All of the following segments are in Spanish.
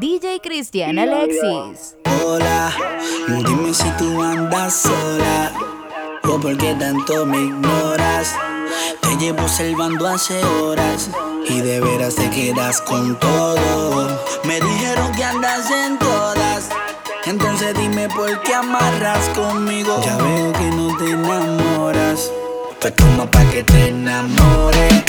DJ Cristian Alexis. Hola, dime si tú andas sola o por qué tanto me ignoras. Te llevo salvando hace horas y de veras te quedas con todo. Me dijeron que andas en todas. Entonces dime por qué amarras conmigo. Ya veo que no te enamoras. Pues como pa' que te enamores.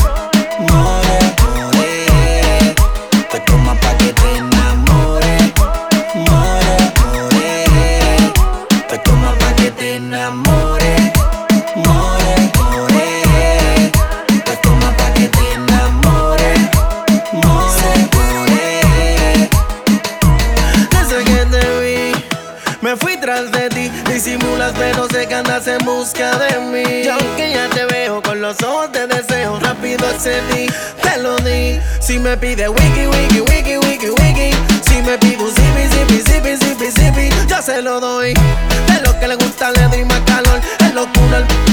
en busca de mí. Yo que ya te veo con los ojos te deseo, rápido accedí, te lo di. Si me pide wiki, wiki, wiki, wiki, wiki. Si me pide un zipi, zipi, zipi, zipi, zipi, yo se lo doy. Es lo que le gusta, le doy más calor. Es locura el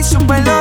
Pasaron mis pelo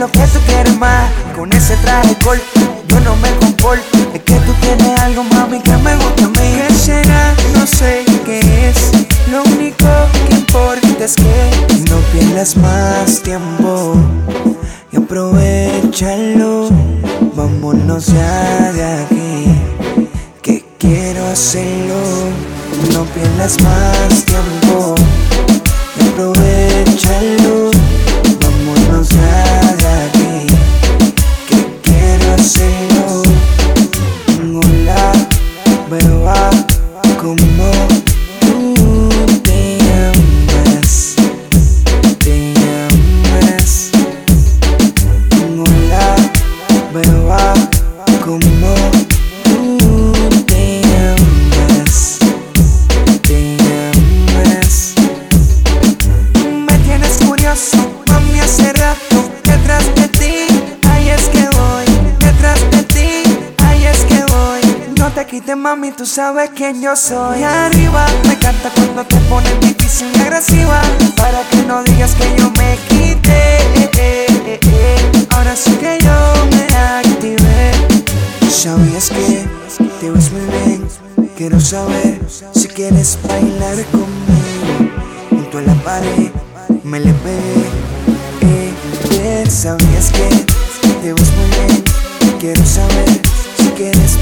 lo que tú quieres más. Con ese traje corto, yo no me comporto. Es que tú tienes algo, mami, que me gusta a mí. No sé qué es. Lo único que importa es que no pierdas más tiempo y aprovechalo. Vámonos ya de aquí, que quiero hacerlo. No pierdas más tiempo y aprovechalo. mami, tú sabes quién yo soy. Arriba, me encanta cuando te pones difícil y agresiva Para que no digas que yo me quité. Ahora sí que yo me activé. Sabías que te ves muy bien Quiero saber si quieres bailar conmigo. Junto a la pared me le pegué. Eh, eh Sabías que te ves muy bien Quiero saber si quieres bailar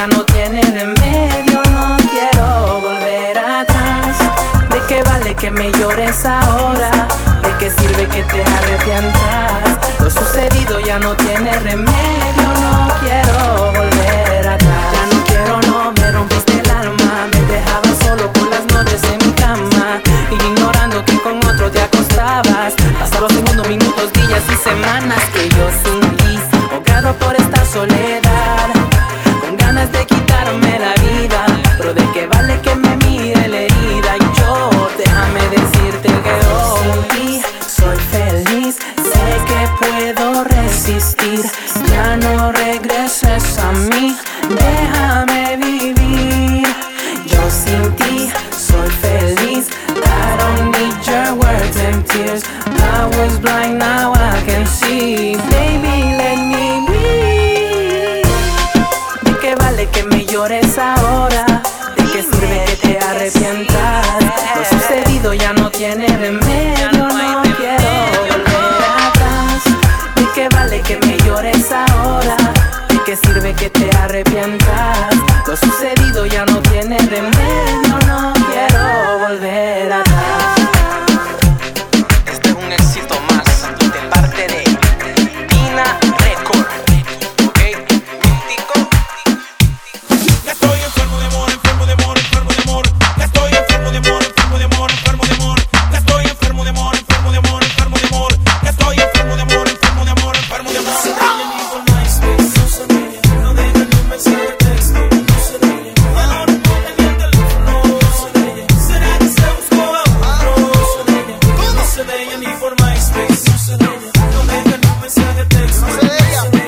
ya no tiene remedio, no quiero volver atrás. ¿De qué vale que me llores ahora? ¿De qué sirve que te arrepientas? Lo sucedido ya no tiene remedio, no quiero volver atrás. Ya no quiero, no me rompiste el alma. Me dejabas solo por las noches en mi cama. Ignorando que con otro te acostabas. Pasaron segundos, minutos, días y semanas que yo sin ti, ahogado por esta soledad. Ey,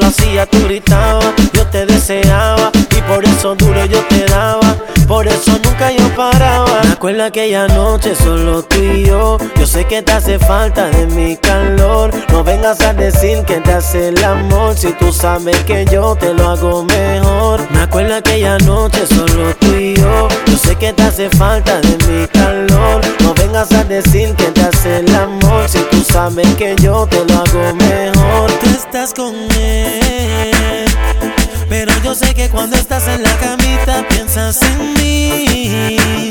lo hacía tú gritabas. Yo te deseaba y por eso duro yo te daba. Por eso nunca yo paraba. Me acuerdo aquella noche solo tú y yo. Yo sé que te hace falta de mi calor. No vengas a decir que te hace el amor. Si tú sabes que yo te lo hago mejor. Me acuerdo aquella noche solo tú y yo. Yo sé que te hace falta de mi calor. No vengas a decir que te hace el amor. Si tú sabes que yo te lo hago mejor. Tú estás con él. Pero yo sé que cuando estás en la camita piensas en mí.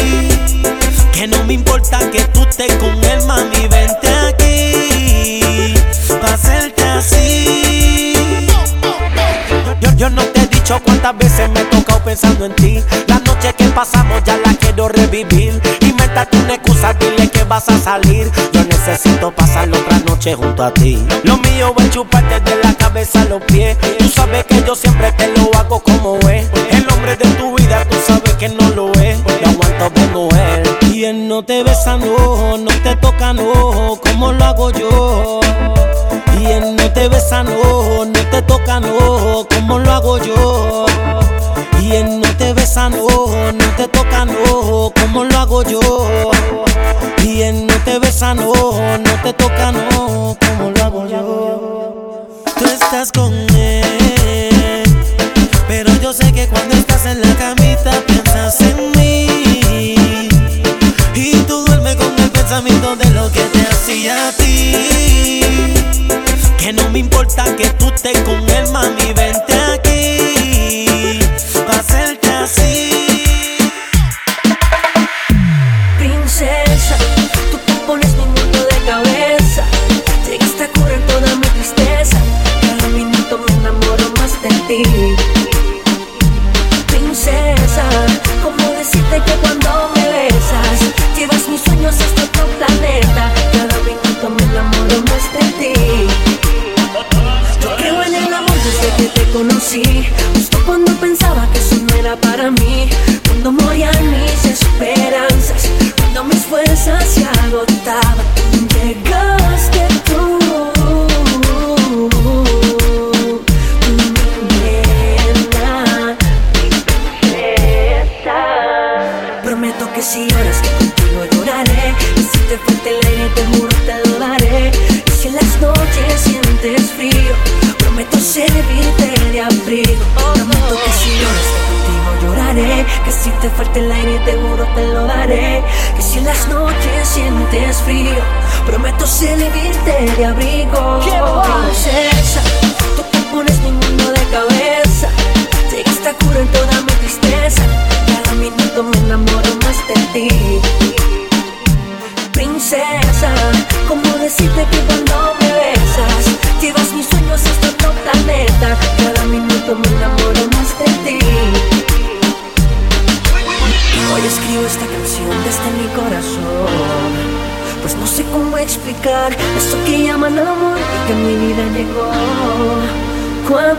Que no me importa que tú estés con él, mami, vente aquí. Pa' hacerte así. Yo, yo no te he dicho cuántas veces me he tocado pensando en ti. La noche que pasamos ya la quiero revivir. Invéntate una excusa, dile que vas a salir. Yo necesito pasar otra noche junto a ti. Lo mío es chuparte de la cabeza a los pies. Tú sabes que yo siempre te lo hago como Y él no te besa, no, no te toca, no, como lo hago yo. Y él no te besa, no, no te toca, no, como lo hago yo. Y él no te besa, no, no te toca, no, como lo hago yo. Y él no te besa, no, no te toca, no, como lo hago yo. Tú estás con a ti. Que no me importa que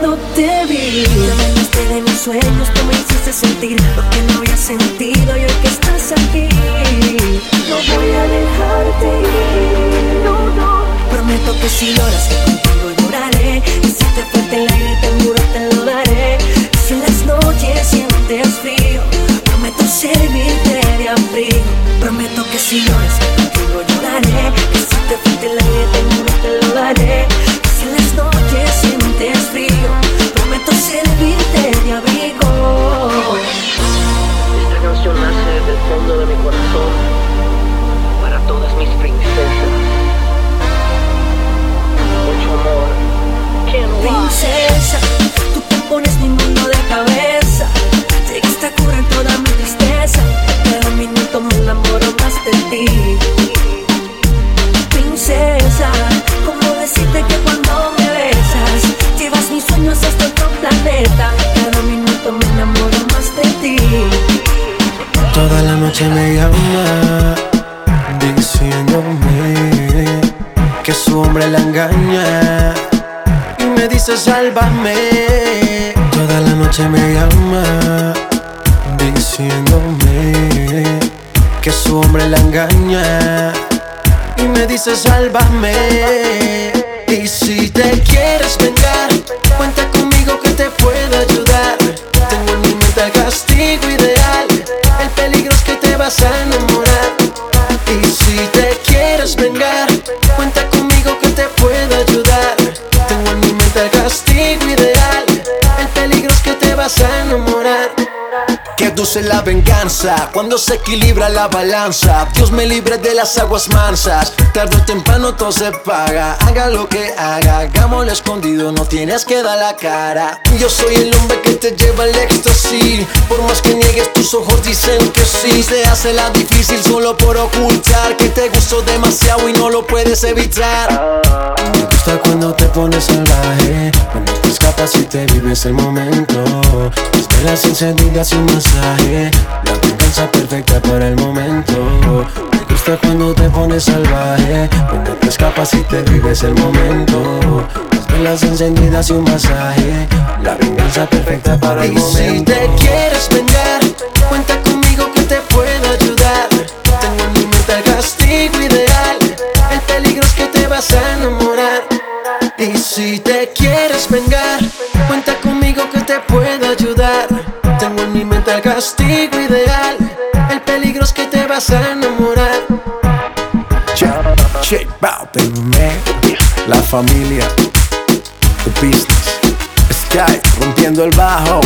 cuando te vi. Te veniste de mis sueños, tú me hiciste sentir Lo que no había sentido y hoy que estás aquí No voy a dejarte ir, no, no Prometo que si lloras que contigo lloraré. Y si te falta el aire te juro te lo daré. Si en las noches sientes frío Prometo servirte de abrigo. Prometo que si lloras que contigo lloraré. Y si te falta el aire te juro te lo daré noche me llama diciéndome que su hombre la engaña y me dice sálvame. Toda la noche me llama diciéndome que su hombre la engaña y me dice sálvame. Y si te quieres vengar, cuenta conmigo que te puedo ayudar. Es la venganza, cuando se equilibra la balanza. Dios me libre de las aguas mansas, tarde o temprano todo se paga. Haga lo que haga, hagámoslo escondido, no tienes que dar la cara. Yo soy el hombre que te lleva al éxtasis, por más que niegues tus ojos dicen que sí. Se hace la difícil solo por ocultar que te gustó demasiado y no lo puedes evitar. Me gusta cuando te pones salvaje. Cuando si te vives el momento. Tus velas encendidas y un masaje, la venganza perfecta para el momento. Me gusta cuando te pones salvaje, cuando te escapas si te vives el momento. Tus velas encendidas y un masaje, la venganza perfecta para el y momento. Si te quieres vengar, cuenta conmigo que te puedo ayudar. Tengo en mi mente castigo ideal, el peligro es que te vas a enamorar. Y si te quieres vengar, cuenta conmigo que te puedo ayudar. Tengo en mi mente el castigo ideal. El peligro es que te vas a enamorar. Check, check out. La familia, the business, Sky rompiendo el bajo.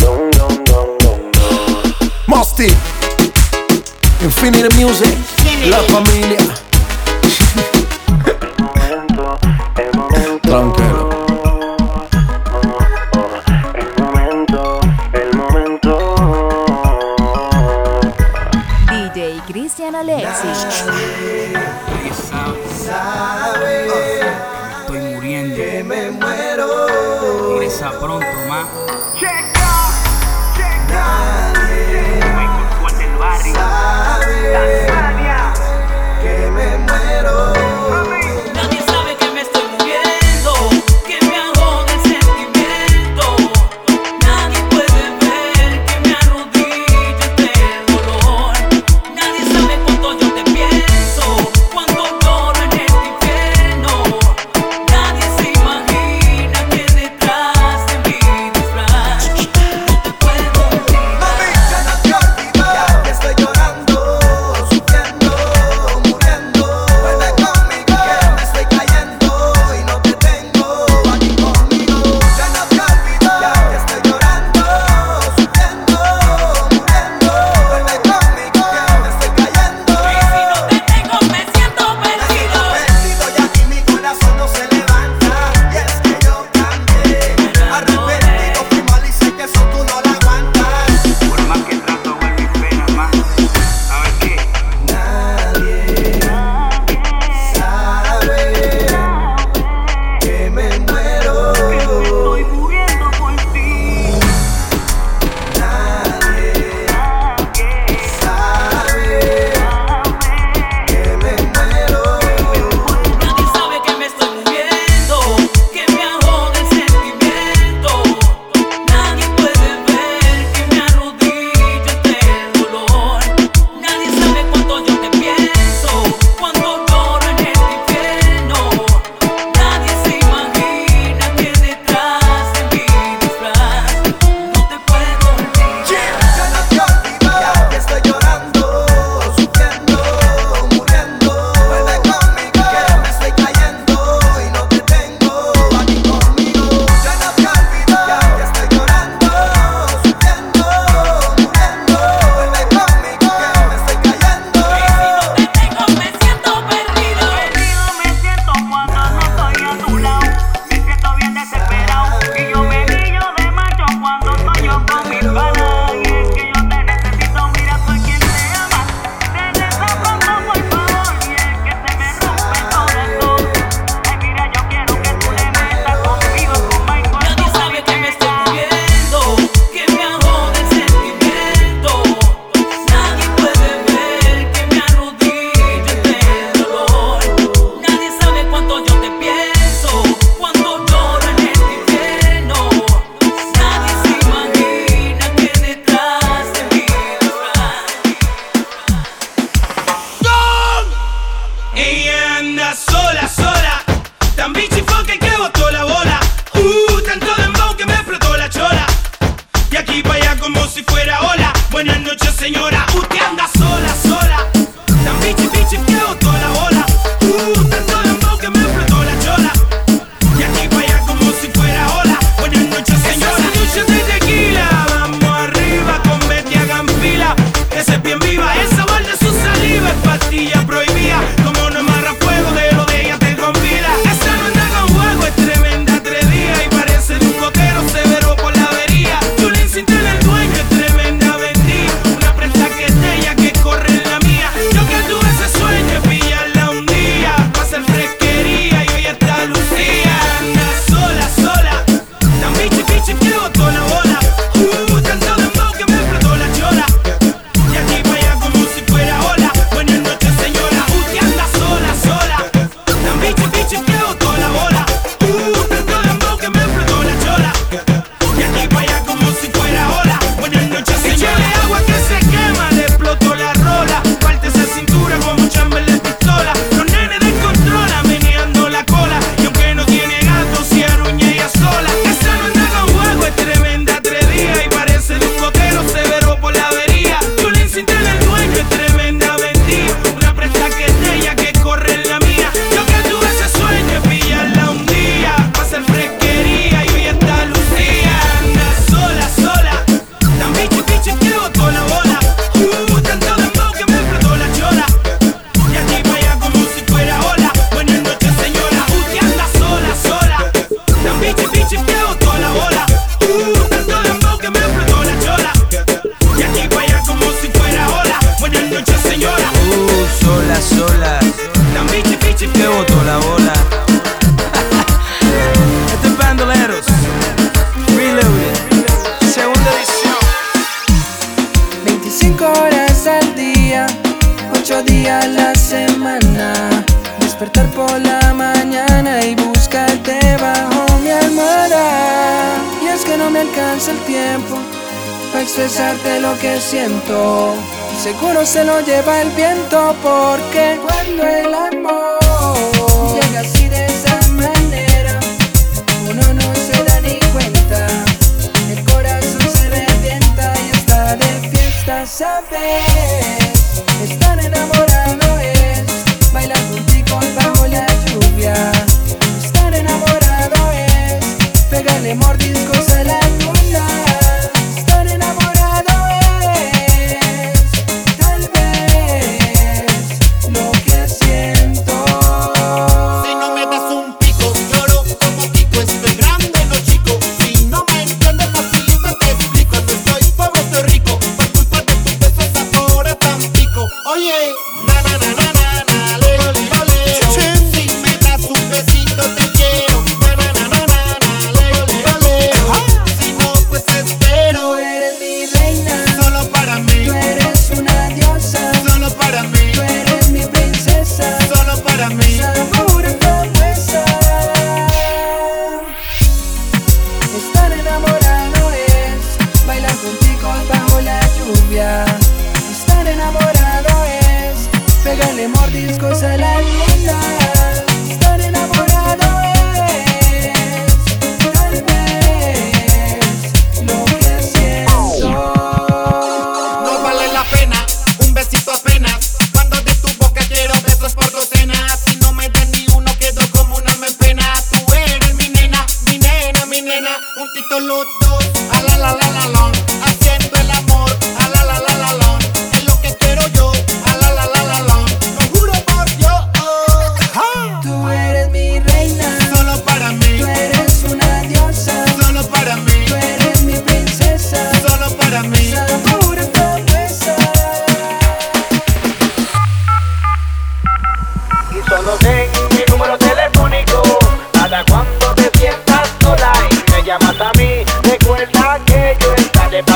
No, no, no, no, no. Mosty, Infinity Music, la familia. Alexis. Nadie sabe, sabe oh, estoy muriendo. Que me muero. Regresa pronto, ma.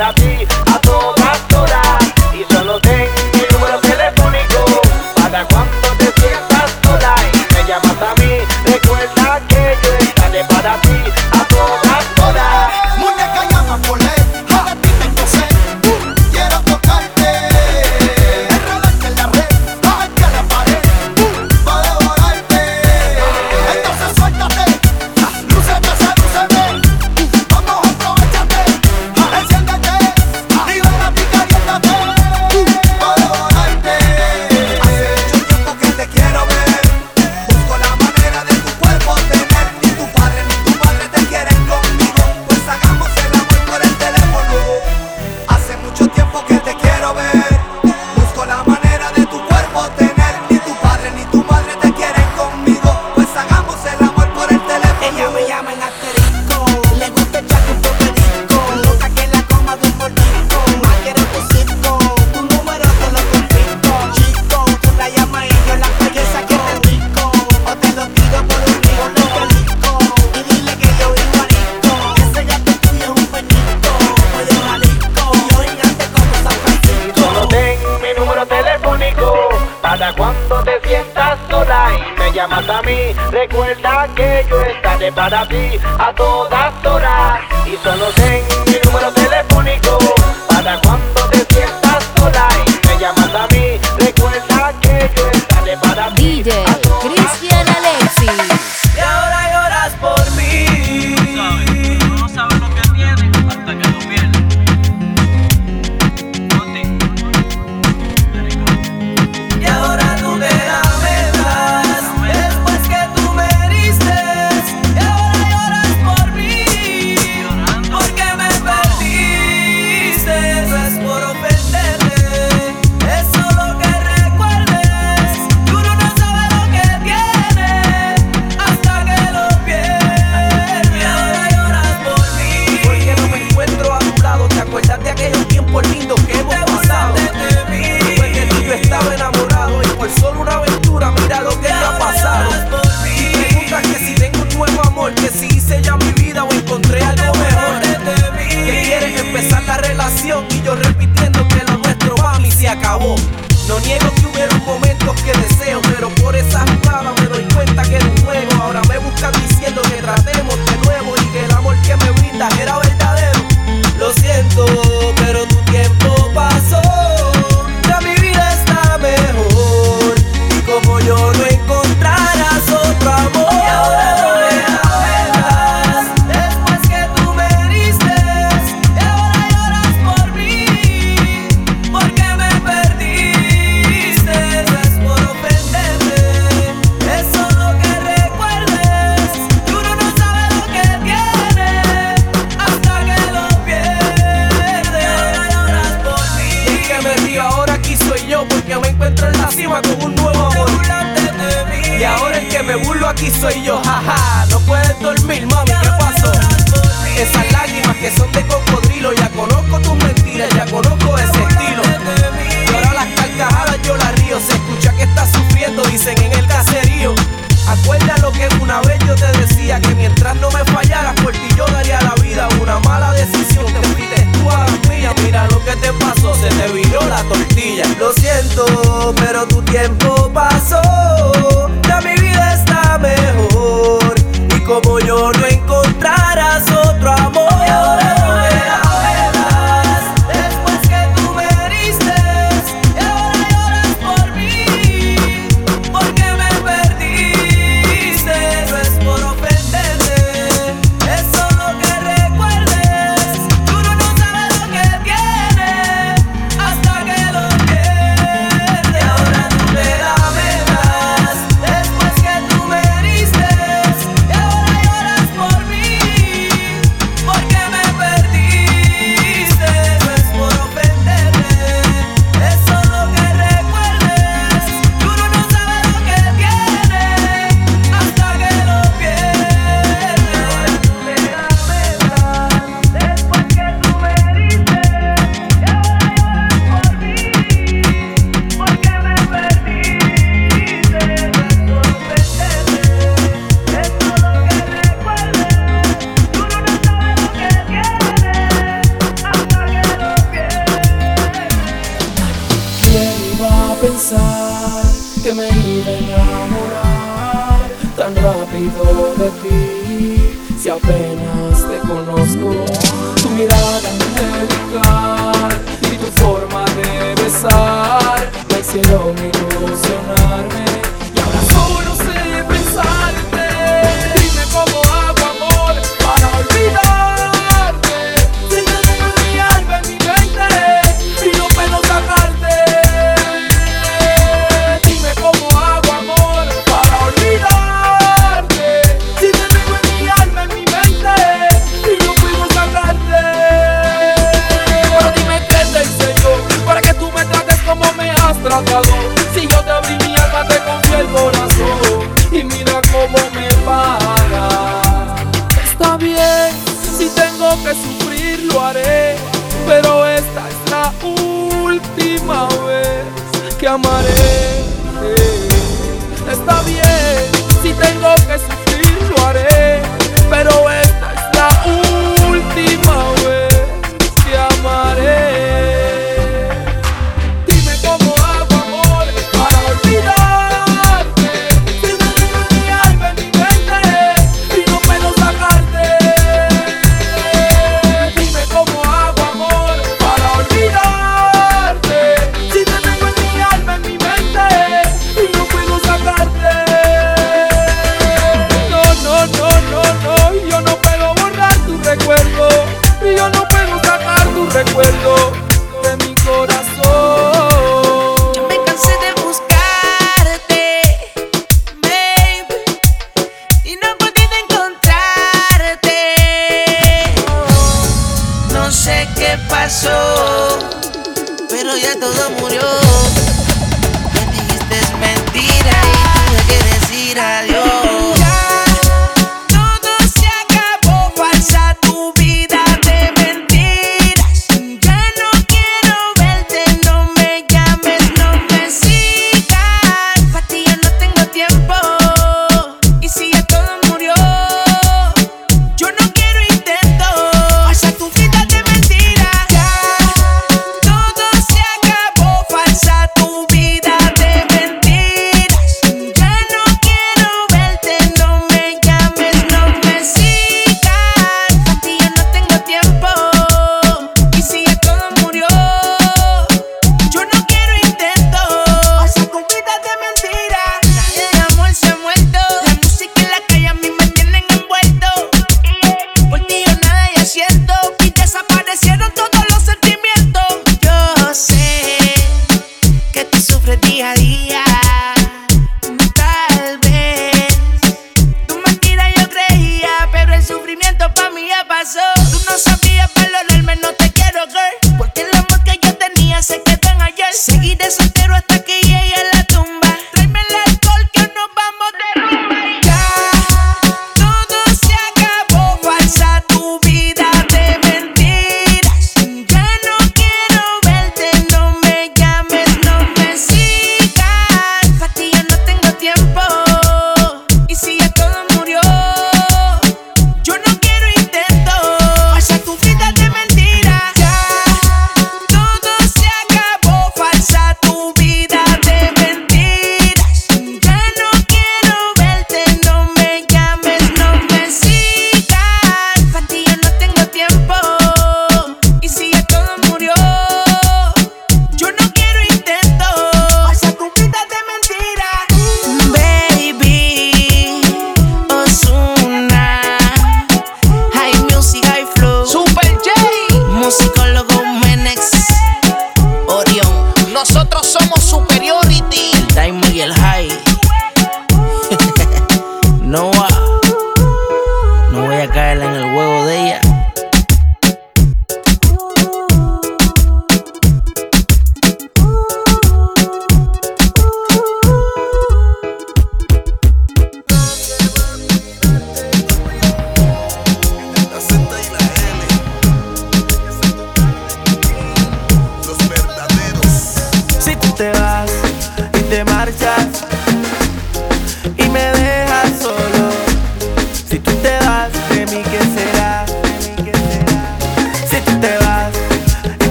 that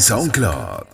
SoundCloud.